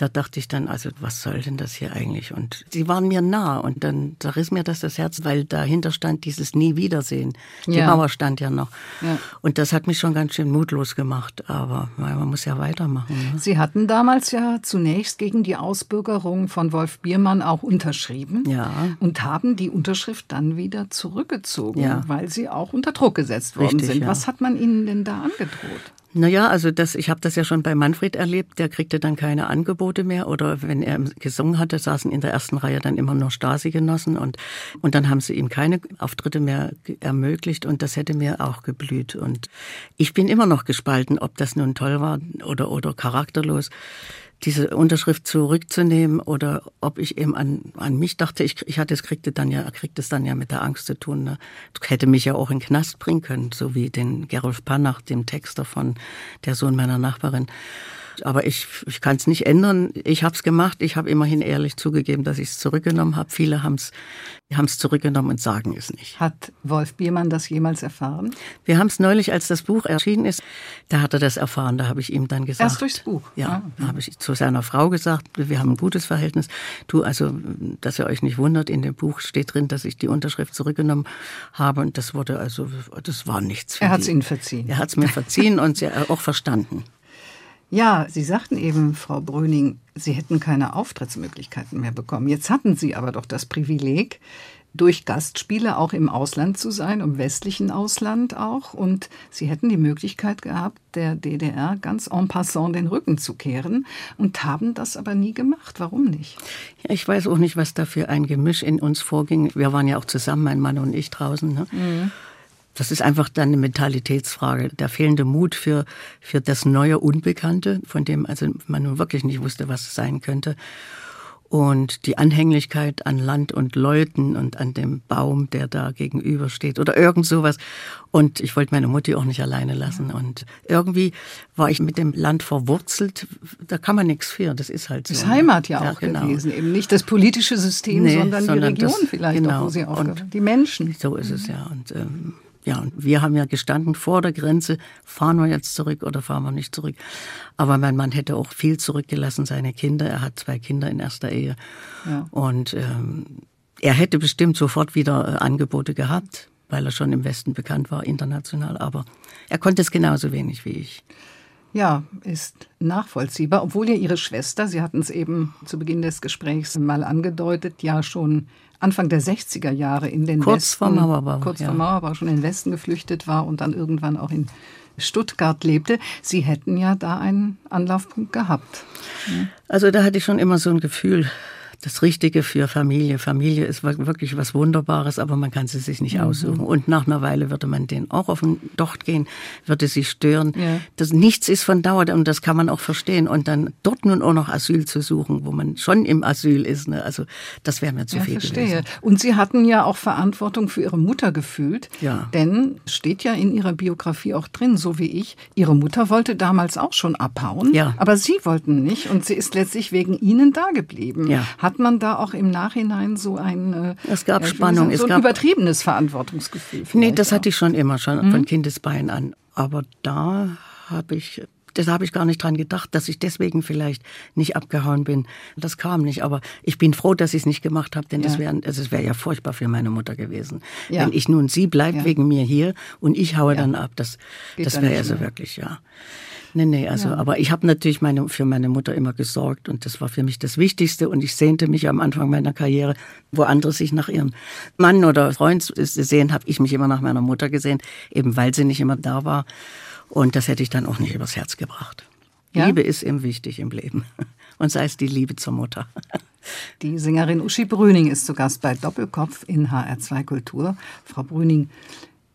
da dachte ich dann, also was soll denn das hier eigentlich? Und sie waren mir nah und dann da riss mir das das Herz, weil dahinter stand dieses Nie Wiedersehen. Die ja. Mauer stand ja noch. Ja. Und das hat mich schon ganz schön mutlos gemacht, aber man muss ja weitermachen. Ne? Sie hatten damals ja zunächst gegen die Ausbürgerung von Wolf Biermann auch unterschrieben ja. und haben die Unterschrift dann wieder zurückgezogen, ja. weil sie auch unter Druck gesetzt worden Richtig, sind. Was hat man Ihnen denn da angedroht? Naja, also das, ich habe das ja schon bei Manfred erlebt, der kriegte dann keine Angebote mehr oder wenn er gesungen hatte, saßen in der ersten Reihe dann immer nur Stasi-Genossen und, und dann haben sie ihm keine Auftritte mehr ermöglicht und das hätte mir auch geblüht und ich bin immer noch gespalten, ob das nun toll war oder, oder charakterlos diese Unterschrift zurückzunehmen oder ob ich eben an, an mich dachte, ich, ich hatte es kriegte dann ja, kriegte es dann ja mit der Angst zu tun. Ne? Hätte mich ja auch in den Knast bringen können, so wie den Gerolf Panach, dem Texter von Der Sohn meiner Nachbarin. Aber ich, ich kann es nicht ändern. Ich habe es gemacht. Ich habe immerhin ehrlich zugegeben, dass ich es zurückgenommen habe. Viele haben es haben es zurückgenommen und sagen es nicht. Hat Wolf Biermann das jemals erfahren? Wir haben es neulich, als das Buch erschienen ist, da hat er das erfahren. Da habe ich ihm dann gesagt. Erst durchs Buch? Ja, ah. da habe ich zu seiner Frau gesagt, wir haben ein gutes Verhältnis. Du, also, dass ihr euch nicht wundert, in dem Buch steht drin, dass ich die Unterschrift zurückgenommen habe. Und das wurde also, das war nichts. er hat es Ihnen verziehen. Er hat es mir verziehen und auch verstanden. Ja, Sie sagten eben, Frau Brüning, Sie hätten keine Auftrittsmöglichkeiten mehr bekommen. Jetzt hatten Sie aber doch das Privileg, durch Gastspiele auch im Ausland zu sein, im westlichen Ausland auch. Und Sie hätten die Möglichkeit gehabt, der DDR ganz en passant den Rücken zu kehren und haben das aber nie gemacht. Warum nicht? Ja, ich weiß auch nicht, was da für ein Gemisch in uns vorging. Wir waren ja auch zusammen, mein Mann und ich draußen. Ne? Mhm. Das ist einfach dann eine Mentalitätsfrage. Der fehlende Mut für, für das neue Unbekannte, von dem also man nun wirklich nicht wusste, was es sein könnte und die Anhänglichkeit an Land und Leuten und an dem Baum, der da gegenüber steht oder irgend sowas. Und ich wollte meine Mutti auch nicht alleine lassen. Und irgendwie war ich mit dem Land verwurzelt. Da kann man nichts für. Das ist halt so. Das ist Heimat ja, ja auch genau. gewesen. Eben nicht das politische System, nee, sondern, sondern, die Region das, vielleicht genau. auch, wo sie aufgehört Die Menschen. So ist es ja. Und ähm, ja, und wir haben ja gestanden vor der Grenze, fahren wir jetzt zurück oder fahren wir nicht zurück. Aber mein Mann hätte auch viel zurückgelassen, seine Kinder. Er hat zwei Kinder in erster Ehe. Ja. Und ähm, er hätte bestimmt sofort wieder äh, Angebote gehabt, weil er schon im Westen bekannt war, international. Aber er konnte es genauso wenig wie ich. Ja, ist nachvollziehbar, obwohl ja Ihre Schwester, Sie hatten es eben zu Beginn des Gesprächs mal angedeutet, ja schon Anfang der 60er Jahre in den kurz Westen, vor Mauerbau, kurz ja. vor Mauerbau schon in den Westen geflüchtet war und dann irgendwann auch in Stuttgart lebte. Sie hätten ja da einen Anlaufpunkt gehabt. Also da hatte ich schon immer so ein Gefühl, das Richtige für Familie. Familie ist wirklich was Wunderbares, aber man kann sie sich nicht mhm. aussuchen. Und nach einer Weile würde man denen auch auf den Docht gehen, würde sie stören. Ja. Das nichts ist von Dauer und das kann man auch verstehen. Und dann dort nun auch noch Asyl zu suchen, wo man schon im Asyl ist, ne? also das wäre mir zu ja, viel verstehe. gewesen. Und Sie hatten ja auch Verantwortung für Ihre Mutter gefühlt, ja. denn steht ja in Ihrer Biografie auch drin, so wie ich, Ihre Mutter wollte damals auch schon abhauen, ja. aber Sie wollten nicht und sie ist letztlich wegen Ihnen da geblieben. Ja. Hat man da auch im Nachhinein so ein, äh, es gab Spannung, sagen, so ein gab, übertriebenes Verantwortungsgefühl? Nee, das auch. hatte ich schon immer, schon mhm. von Kindesbein an. Aber da habe ich das habe ich gar nicht dran gedacht, dass ich deswegen vielleicht nicht abgehauen bin. Das kam nicht. Aber ich bin froh, dass ich es nicht gemacht habe, denn ja. das wäre also wär ja furchtbar für meine Mutter gewesen. Ja. Wenn ich nun, sie bleibt ja. wegen mir hier und ich haue dann ab, das, das wäre also wirklich, ja. Nee, nee, also, ja. aber ich habe natürlich meine, für meine Mutter immer gesorgt und das war für mich das Wichtigste und ich sehnte mich am Anfang meiner Karriere, wo andere sich nach ihrem Mann oder Freund sehen, habe ich mich immer nach meiner Mutter gesehen, eben weil sie nicht immer da war und das hätte ich dann auch nicht übers Herz gebracht. Ja? Liebe ist eben wichtig im Leben und sei es die Liebe zur Mutter. Die Sängerin Uschi Brüning ist zu Gast bei Doppelkopf in HR2 Kultur. Frau Brüning,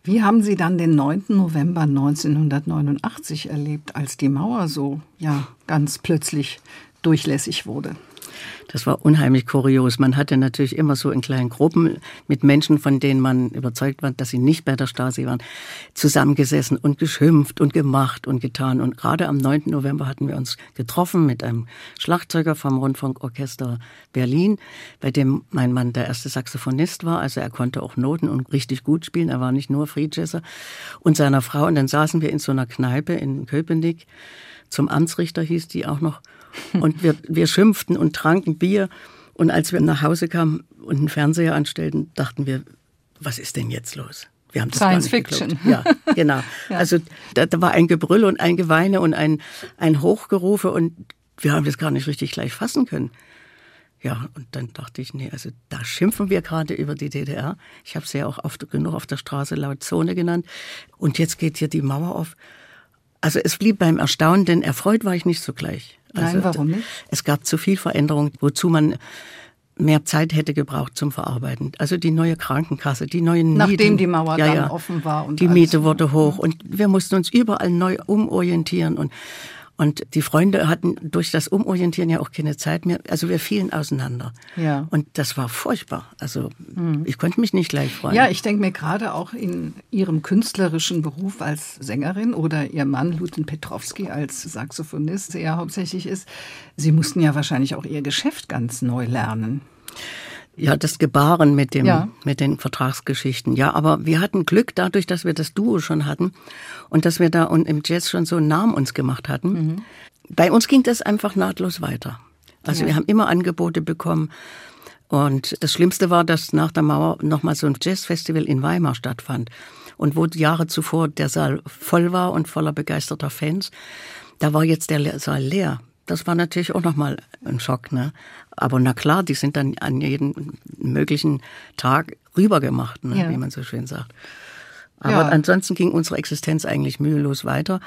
wie haben Sie dann den 9. November 1989 erlebt, als die Mauer so ja ganz plötzlich durchlässig wurde? Das war unheimlich kurios. Man hatte natürlich immer so in kleinen Gruppen mit Menschen, von denen man überzeugt war, dass sie nicht bei der Stasi waren, zusammengesessen und geschimpft und gemacht und getan. Und gerade am 9. November hatten wir uns getroffen mit einem Schlagzeuger vom Rundfunkorchester Berlin, bei dem mein Mann der erste Saxophonist war. Also er konnte auch Noten und richtig gut spielen. Er war nicht nur Freejazzer. Und seiner Frau. Und dann saßen wir in so einer Kneipe in Köpenick. Zum Amtsrichter hieß die auch noch. Und wir, wir schimpften und tranken Bier. Und als wir nach Hause kamen und einen Fernseher anstellten, dachten wir, was ist denn jetzt los? Wir haben das Science Fiction. Geglaubt. Ja, genau. ja. Also da, da, war ein Gebrüll und ein Geweine und ein, ein Hochgerufe und wir haben das gar nicht richtig gleich fassen können. Ja, und dann dachte ich, nee, also da schimpfen wir gerade über die DDR. Ich habe sie ja auch oft genug auf der Straße laut Zone genannt. Und jetzt geht hier die Mauer auf. Also es blieb beim Erstaunen, denn erfreut war ich nicht sogleich. Also, Nein, warum nicht? Es gab zu viel Veränderung, wozu man mehr Zeit hätte gebraucht zum Verarbeiten. Also die neue Krankenkasse, die neuen Mieten. Nachdem die Mauer ja, dann ja. offen war. Und die Miete wurde hoch und wir mussten uns überall neu umorientieren und und die Freunde hatten durch das Umorientieren ja auch keine Zeit mehr. Also wir fielen auseinander. Ja. Und das war furchtbar. Also mhm. ich konnte mich nicht gleich freuen. Ja, ich denke mir gerade auch in Ihrem künstlerischen Beruf als Sängerin oder Ihr Mann Luten Petrowski als Saxophonist, der ja hauptsächlich ist, Sie mussten ja wahrscheinlich auch Ihr Geschäft ganz neu lernen. Ja, das Gebaren mit dem, ja. mit den Vertragsgeschichten. Ja, aber wir hatten Glück dadurch, dass wir das Duo schon hatten und dass wir da und im Jazz schon so einen Namen uns gemacht hatten. Mhm. Bei uns ging das einfach nahtlos weiter. Also ja. wir haben immer Angebote bekommen. Und das Schlimmste war, dass nach der Mauer nochmal so ein Jazzfestival in Weimar stattfand. Und wo Jahre zuvor der Saal voll war und voller begeisterter Fans, da war jetzt der Saal leer das war natürlich auch nochmal ein Schock. Ne? Aber na klar, die sind dann an jeden möglichen Tag rübergemacht, ne? Ja. wie man so schön sagt. Aber ja. ansonsten ging unsere Existenz eigentlich mühelos weiter.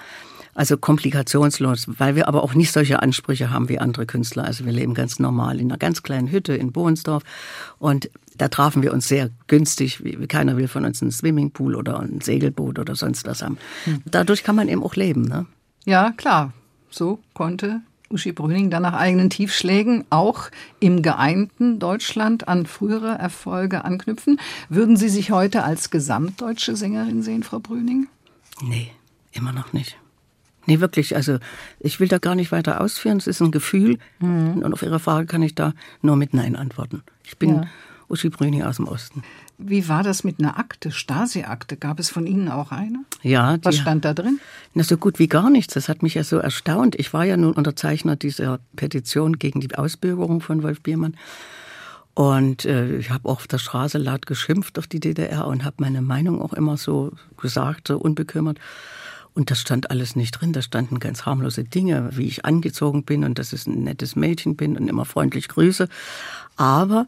Also komplikationslos, weil wir aber auch nicht solche Ansprüche haben wie andere Künstler. Also wir leben ganz normal in einer ganz kleinen Hütte in Bohnsdorf und da trafen wir uns sehr günstig. Keiner will von uns einen Swimmingpool oder ein Segelboot oder sonst was haben. Hm. Dadurch kann man eben auch leben. Ne? Ja, klar. So konnte Uschi Brüning dann nach eigenen Tiefschlägen auch im geeinten Deutschland an frühere Erfolge anknüpfen. Würden Sie sich heute als gesamtdeutsche Sängerin sehen, Frau Brüning? Nee, immer noch nicht. Nee, wirklich. Also ich will da gar nicht weiter ausführen. Es ist ein Gefühl. Mhm. Und auf Ihre Frage kann ich da nur mit Nein antworten. Ich bin ja. Uschi Brüning aus dem Osten. Wie war das mit einer Akte, Stasi-Akte? Gab es von Ihnen auch eine? Ja. Was stand da drin? Na, so gut wie gar nichts. Das hat mich ja so erstaunt. Ich war ja nun Unterzeichner dieser Petition gegen die Ausbürgerung von Wolf Biermann. Und äh, ich habe auf der Straße laut geschimpft auf die DDR und habe meine Meinung auch immer so gesagt, so unbekümmert. Und das stand alles nicht drin. Da standen ganz harmlose Dinge, wie ich angezogen bin und dass ich ein nettes Mädchen bin und immer freundlich grüße. Aber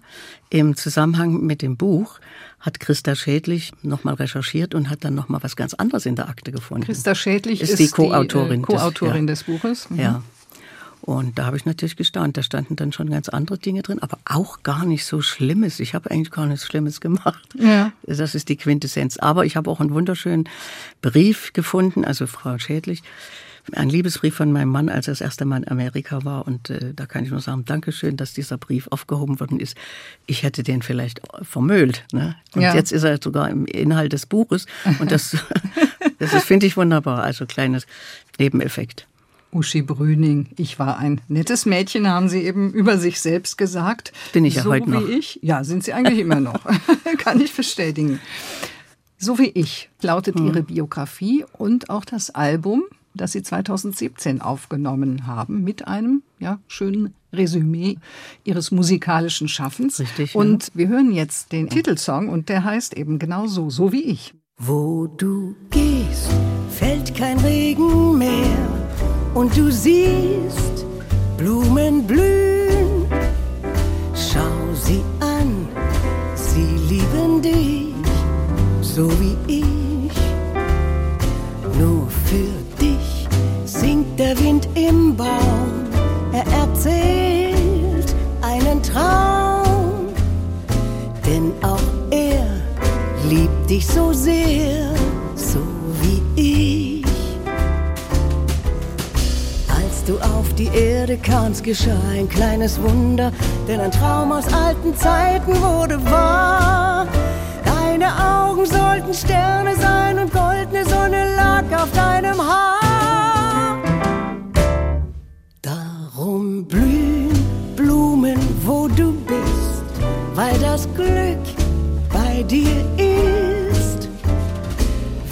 im Zusammenhang mit dem Buch hat Christa Schädlich nochmal recherchiert und hat dann nochmal was ganz anderes in der Akte gefunden. Christa Schädlich ist, ist die Co-Autorin, Co des, ja. des, Buches. Mhm. Ja. Und da habe ich natürlich gestaunt. Da standen dann schon ganz andere Dinge drin, aber auch gar nicht so Schlimmes. Ich habe eigentlich gar nichts Schlimmes gemacht. Ja. Das ist die Quintessenz. Aber ich habe auch einen wunderschönen Brief gefunden, also Frau Schädlich, ein Liebesbrief von meinem Mann, als er das erste Mal in Amerika war. Und äh, da kann ich nur sagen, Dankeschön, dass dieser Brief aufgehoben worden ist. Ich hätte den vielleicht vermölt. Ne? Und ja. jetzt ist er sogar im Inhalt des Buches. Und das, das finde ich wunderbar. Also kleines Nebeneffekt. Uschi Brüning, ich war ein nettes Mädchen, haben Sie eben über sich selbst gesagt. Bin ich ja so heute noch. wie ich. Ja, sind Sie eigentlich immer noch. Kann ich bestätigen. So wie ich lautet hm. Ihre Biografie und auch das Album, das Sie 2017 aufgenommen haben, mit einem ja, schönen Resümee Ihres musikalischen Schaffens. Richtig. Und ja. wir hören jetzt den Titelsong und der heißt eben genau so, so wie ich. Wo du gehst, fällt kein Regen mehr und du siehst Blumen blühen. Schau sie an, sie lieben dich, so wie ich. Nur für dich singt der Wind im Baum, er erzählt einen Traum, denn auch er liebt dich so sehr, so wie ich. Die Erde kamst, geschah ein kleines Wunder, denn ein Traum aus alten Zeiten wurde wahr. Deine Augen sollten Sterne sein und goldene Sonne lag auf deinem Haar. Darum blühen Blumen, wo du bist, weil das Glück bei dir ist.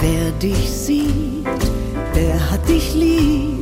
Wer dich sieht, der hat dich lieb,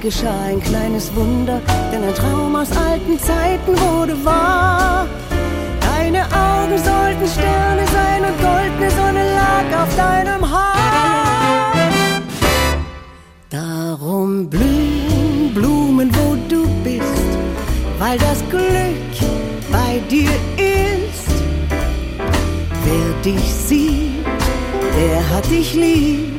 geschah ein kleines Wunder, denn ein Traum aus alten Zeiten wurde wahr. Deine Augen sollten Sterne sein und goldene Sonne lag auf deinem Haar. Darum blühen Blumen, wo du bist, weil das Glück bei dir ist. Wer dich sieht, der hat dich lieb,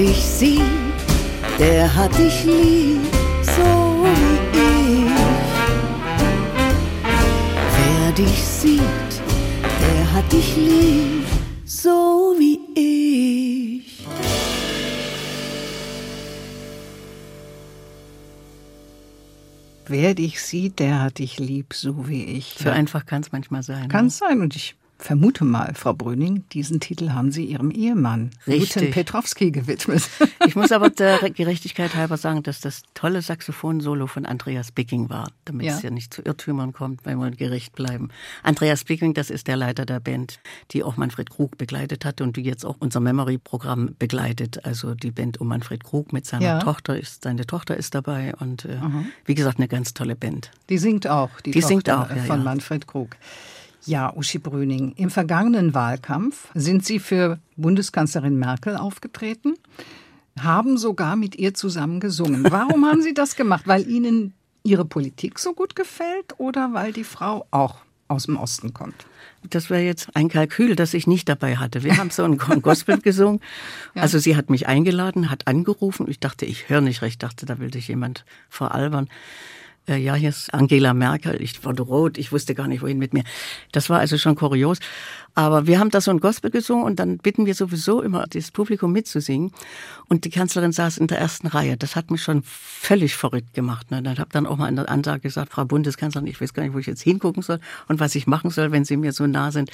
dich sieht, der hat dich lieb, so wie ich. Wer dich sieht, der hat dich lieb, so wie ich. Wer dich sieht, der hat dich lieb, so wie ich. So einfach kann es manchmal sein. Kann ne? es sein. Und ich vermute mal, Frau Brüning, diesen Titel haben Sie Ihrem Ehemann. Ruten Petrowski, gewidmet. Ich muss aber der Gerechtigkeit halber sagen, dass das tolle Saxophon-Solo von Andreas Bicking war, damit Ja. es ja nicht zu Irrtümern kommt, wenn wir gerecht bleiben. Andreas Bicking, das ist der Leiter der Band, die auch Manfred Krug begleitet hat und die jetzt auch unser Memory-Programm begleitet. Also die Band um Manfred Krug mit seiner Ja. Tochter ist, seine Tochter ist dabei und äh, wie gesagt, eine ganz tolle Band. Die singt auch, die, Die singt Tochter auch, ja, von. Manfred Krug. Ja, Uschi Brüning, im vergangenen Wahlkampf sind Sie für Bundeskanzlerin Merkel aufgetreten, haben sogar mit ihr zusammen gesungen. Warum haben Sie das gemacht? Weil Ihnen Ihre Politik so gut gefällt oder weil die Frau auch aus dem Osten kommt? Das wäre jetzt ein Kalkül, das ich nicht dabei hatte. Wir haben so ein Gospel gesungen. Also sie hat mich eingeladen, hat angerufen. Ich dachte, ich höre nicht recht, dachte, da will dich jemand veralbern. Äh, ja, hier ist Angela Merkel. Ich wurde rot, ich wusste gar nicht, wohin mit mir. Das war also schon kurios. Aber wir haben da so ein Gospel gesungen und dann bitten wir sowieso immer das Publikum mitzusingen. Und die Kanzlerin saß in der ersten Reihe. Das hat mich schon völlig verrückt gemacht. Ne? Dann habe dann auch mal in der Ansage gesagt, Frau Bundeskanzlerin, ich weiß gar nicht, wo ich jetzt hingucken soll und was ich machen soll, wenn Sie mir so nah sind.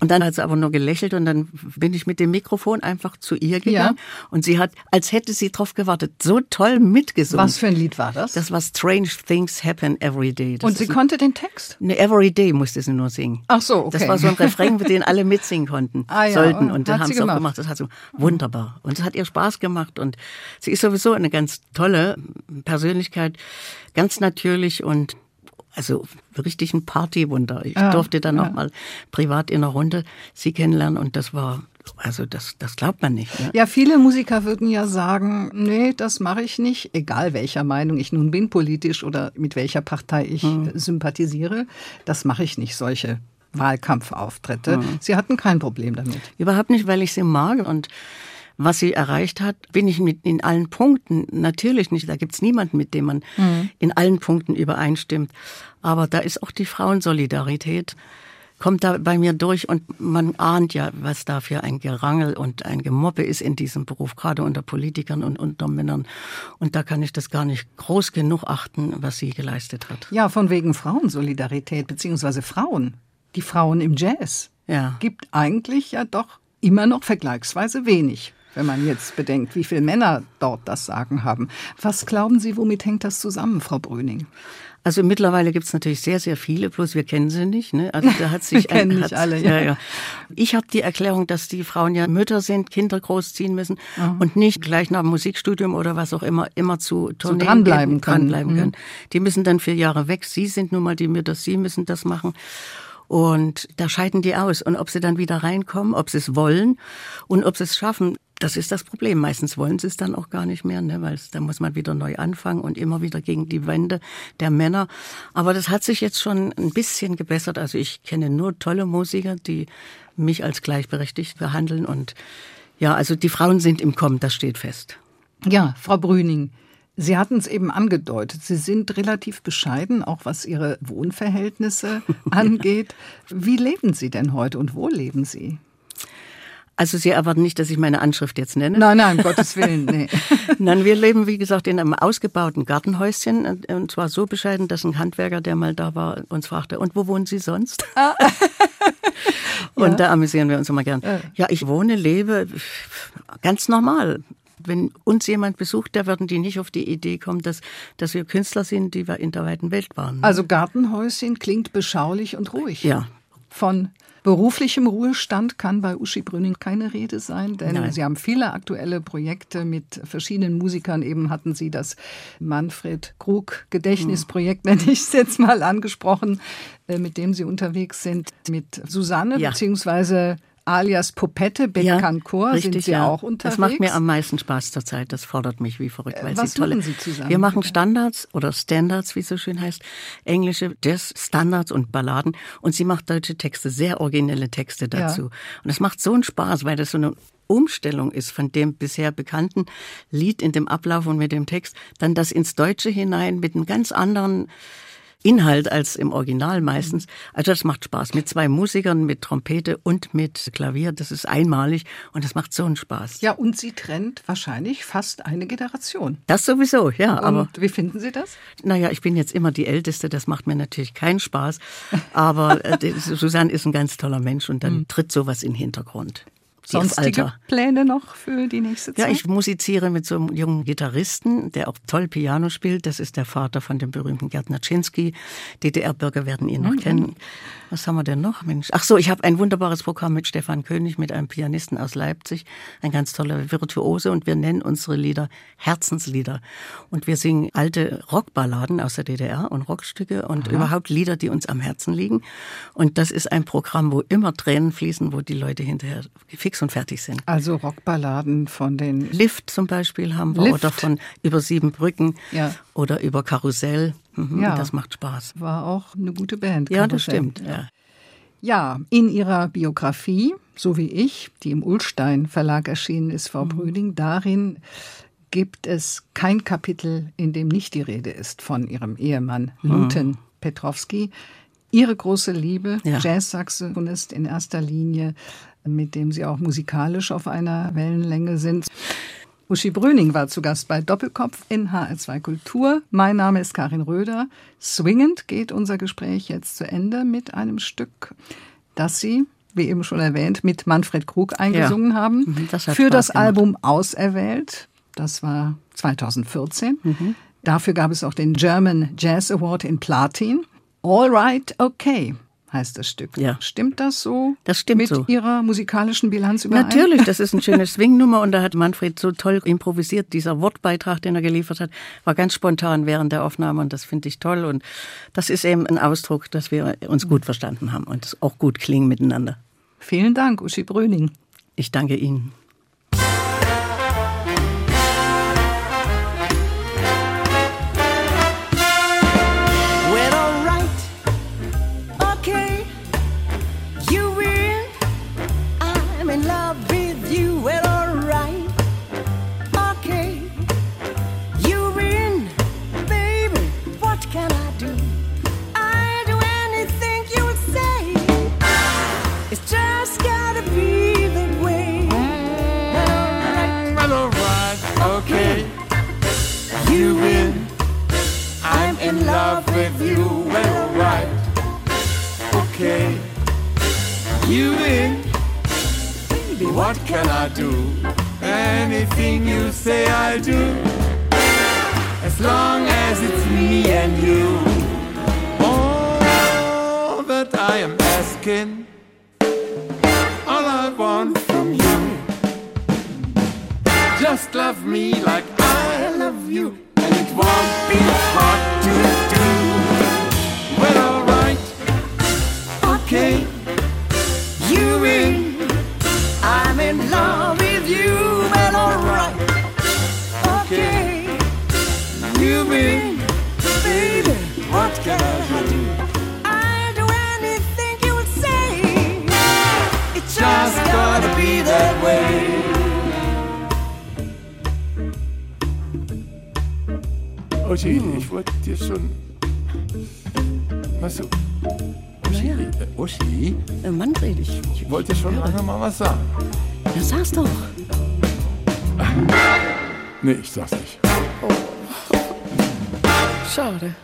Und dann hat sie aber nur gelächelt und dann bin ich mit dem Mikrofon einfach zu ihr gegangen. Und sie hat, als hätte sie drauf gewartet, so toll mitgesungen. Was für ein Lied war das? Das war Strange Things Happen Every Day. Das Und Sie konnte den Text? Ne, Every Day musste sie nur singen. Ach so, okay. Das war so ein Refrain, mit dem alle mitsingen konnten, Ah ja, sollten. und Und dann haben sie auch gemacht. gemacht. Das hat so wunderbar. Und es hat ihr Spaß gemacht. Und sie ist sowieso eine ganz tolle Persönlichkeit, ganz natürlich und also richtig ein Partywunder. Ich Ja, durfte dann ja. noch mal privat in einer Runde sie kennenlernen und das war, also das, das glaubt man nicht. Ne? Ja, viele Musiker würden ja sagen, nee, das mache ich nicht, egal welcher Meinung ich nun bin, politisch oder mit welcher Partei ich Hm. sympathisiere, das mache ich nicht, solche Wahlkampfauftritte. Hm. Sie hatten kein Problem damit. Überhaupt nicht, weil ich sie mag und was sie erreicht hat, bin ich mit in allen Punkten natürlich nicht. Da gibt's niemanden, mit dem man in allen Punkten übereinstimmt. Aber da ist auch die Frauensolidarität, kommt da bei mir durch und man ahnt ja, was da für ein Gerangel und ein Gemobbe ist in diesem Beruf, gerade unter Politikern und unter Männern. Und da kann ich das gar nicht groß genug achten, was sie geleistet hat. Ja, von wegen Frauensolidarität, beziehungsweise Frauen, die Frauen im Jazz, Ja. gibt eigentlich ja doch immer noch vergleichsweise wenig. Wenn man jetzt bedenkt, wie viele Männer dort das Sagen haben. Was glauben Sie, womit hängt das zusammen, Frau Brüning? Also mittlerweile gibt's natürlich sehr, sehr viele, bloß wir kennen sie nicht. Ne? Also da hat sich Wir kennen ein, nicht alle, ja. ja. Ja, Ich habe die Erklärung, dass die Frauen ja Mütter sind, Kinder großziehen müssen und nicht gleich nach dem Musikstudium oder was auch immer immer zu Tourneen dranbleiben gehen, können. dranbleiben Mhm. können. Die müssen dann vier Jahre weg. Sie sind nun mal die Mütter, sie müssen das machen. Und da scheiden die aus. Und ob sie dann wieder reinkommen, ob sie es wollen und ob sie es schaffen, das ist das Problem. Meistens wollen sie es dann auch gar nicht mehr, ne? weil da muss man wieder neu anfangen und immer wieder gegen die Wände der Männer. Aber das hat sich jetzt schon ein bisschen gebessert. Also ich kenne nur tolle Musiker, die mich als gleichberechtigt behandeln. Und ja, also die Frauen sind im Kommen, das steht fest. Ja, Frau Brüning, Sie hatten es eben angedeutet. Sie sind relativ bescheiden, auch was Ihre Wohnverhältnisse angeht. Wie leben Sie denn heute und wo leben Sie? Also Sie erwarten nicht, dass ich meine Anschrift jetzt nenne. Nein, nein, um Gottes Willen, nee. Nein, wir leben, wie gesagt, in einem ausgebauten Gartenhäuschen. Und- Und zwar so bescheiden, dass ein Handwerker, der mal da war, uns fragte, und wo wohnen Sie sonst? und da amüsieren wir uns immer gern. Ja, ich wohne, lebe ganz normal. Wenn uns jemand besucht, da würden die nicht auf die Idee kommen, dass, dass wir Künstler sind, die wir in der weiten Welt waren. Also Gartenhäuschen klingt beschaulich und ruhig. Ja. Von beruflichem Ruhestand kann bei Uschi Brüning keine Rede sein, denn Nein. Sie haben viele aktuelle Projekte mit verschiedenen Musikern. Eben hatten Sie das Manfred Krug Gedächtnisprojekt, nenne ich es jetzt mal, angesprochen, äh, mit dem Sie unterwegs sind. Mit Susanne Ja. beziehungsweise alias Popette, Betkancourt, ja, sind Sie ja. auch unterwegs? Das macht mir am meisten Spaß zurzeit. Das fordert mich wie verrückt. Weil Äh, was sie tolle, machen Sie zusammen? Wir machen Standards oder Standards, wie es so schön heißt, englische Jazz-Standards und Balladen. Und sie macht deutsche Texte, sehr originelle Texte dazu. Ja. Und es macht so einen Spaß, weil das so eine Umstellung ist von dem bisher bekannten Lied in dem Ablauf und mit dem Text, dann das ins Deutsche hinein mit einem ganz anderen Inhalt als im Original meistens. Also das macht Spaß. Mit zwei Musikern, mit Trompete und mit Klavier. Das ist einmalig und das macht so einen Spaß. Ja, und sie trennt wahrscheinlich fast eine Generation. Das sowieso, ja. Aber Und wie finden Sie das? naja, ich bin jetzt immer die Älteste, das macht mir natürlich keinen Spaß. Aber äh, Susanne ist ein ganz toller Mensch und dann tritt sowas in den Hintergrund. Sonstige alter. Pläne noch für die nächste Zeit? Ja, ich musiziere mit so einem jungen Gitarristen, der auch toll Piano spielt. Das ist der Vater von dem berühmten Gerd Naczynski. DDR-Bürger werden ihn noch kennen. Was haben wir denn noch, Mensch? Ach so, ich habe ein wunderbares Programm mit Stefan König, mit einem Pianisten aus Leipzig. Ein ganz toller Virtuose. Und wir nennen unsere Lieder Herzenslieder. Und wir singen alte Rockballaden aus der DDR und Rockstücke und überhaupt Lieder, die uns am Herzen liegen. Und das ist ein Programm, wo immer Tränen fließen, wo die Leute hinterher fix und fertig sind. Also Rockballaden von den Lift zum Beispiel haben wir Lift. oder von über sieben Brücken Ja. oder über Karussell. Mhm, Ja. Das macht Spaß. war auch eine gute Band. Ja, das Karussell. stimmt. Ja. Ja, in ihrer Biografie, so wie ich, die im Ulstein Verlag erschienen ist, Mhm. Frau Brüning, darin gibt es kein Kapitel, in dem nicht die Rede ist von ihrem Ehemann Luten Petrowski. Ihre große Liebe, Ja. Jazzsaxophonist in erster Linie, mit dem Sie auch musikalisch auf einer Wellenlänge sind. Uschi Brüning war zu Gast bei Doppelkopf in HR2 Kultur. Mein Name ist Karin Röder. Swingend geht unser Gespräch jetzt zu Ende mit einem Stück, das Sie, wie eben schon erwähnt, mit Manfred Krug eingesungen haben. Mhm, das für Spaß das gemacht. Album Auserwählt. Das war 2014. Mhm. Dafür gab es auch den German Jazz Award in Platin. All Right, Okay heißt das Stück. Ja. Stimmt das so? Das stimmt mit so. Ihrer musikalischen Bilanz überein? Natürlich, das ist eine schöne Swingnummer und da hat Manfred so toll improvisiert. Dieser Wortbeitrag, den er geliefert hat, war ganz spontan während der Aufnahme und das finde ich toll. Und das ist eben ein Ausdruck, dass wir uns gut verstanden haben und es auch gut klingen miteinander. Vielen Dank, Uschi Bröning. Ich danke Ihnen. What can I do? Anything you say, I'll do. As long as it's me and you. All that I am asking, all I want from you. Just love me like I love you, and it won't be hard to in love with you. Well, alright. Okay. you win. Baby, what can I do? I'll do anything you say. It's just gotta be that way. Uschi, ich wollte dir schon. Weißt du, Uschi, äh, Uschi, Äh, Manfred, ich, ich wollte dir schon lange mal was sagen. Ja, sag's doch. Nee, ich sag's nicht. Schade.